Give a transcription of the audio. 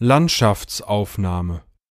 Landschaftsaufnahme.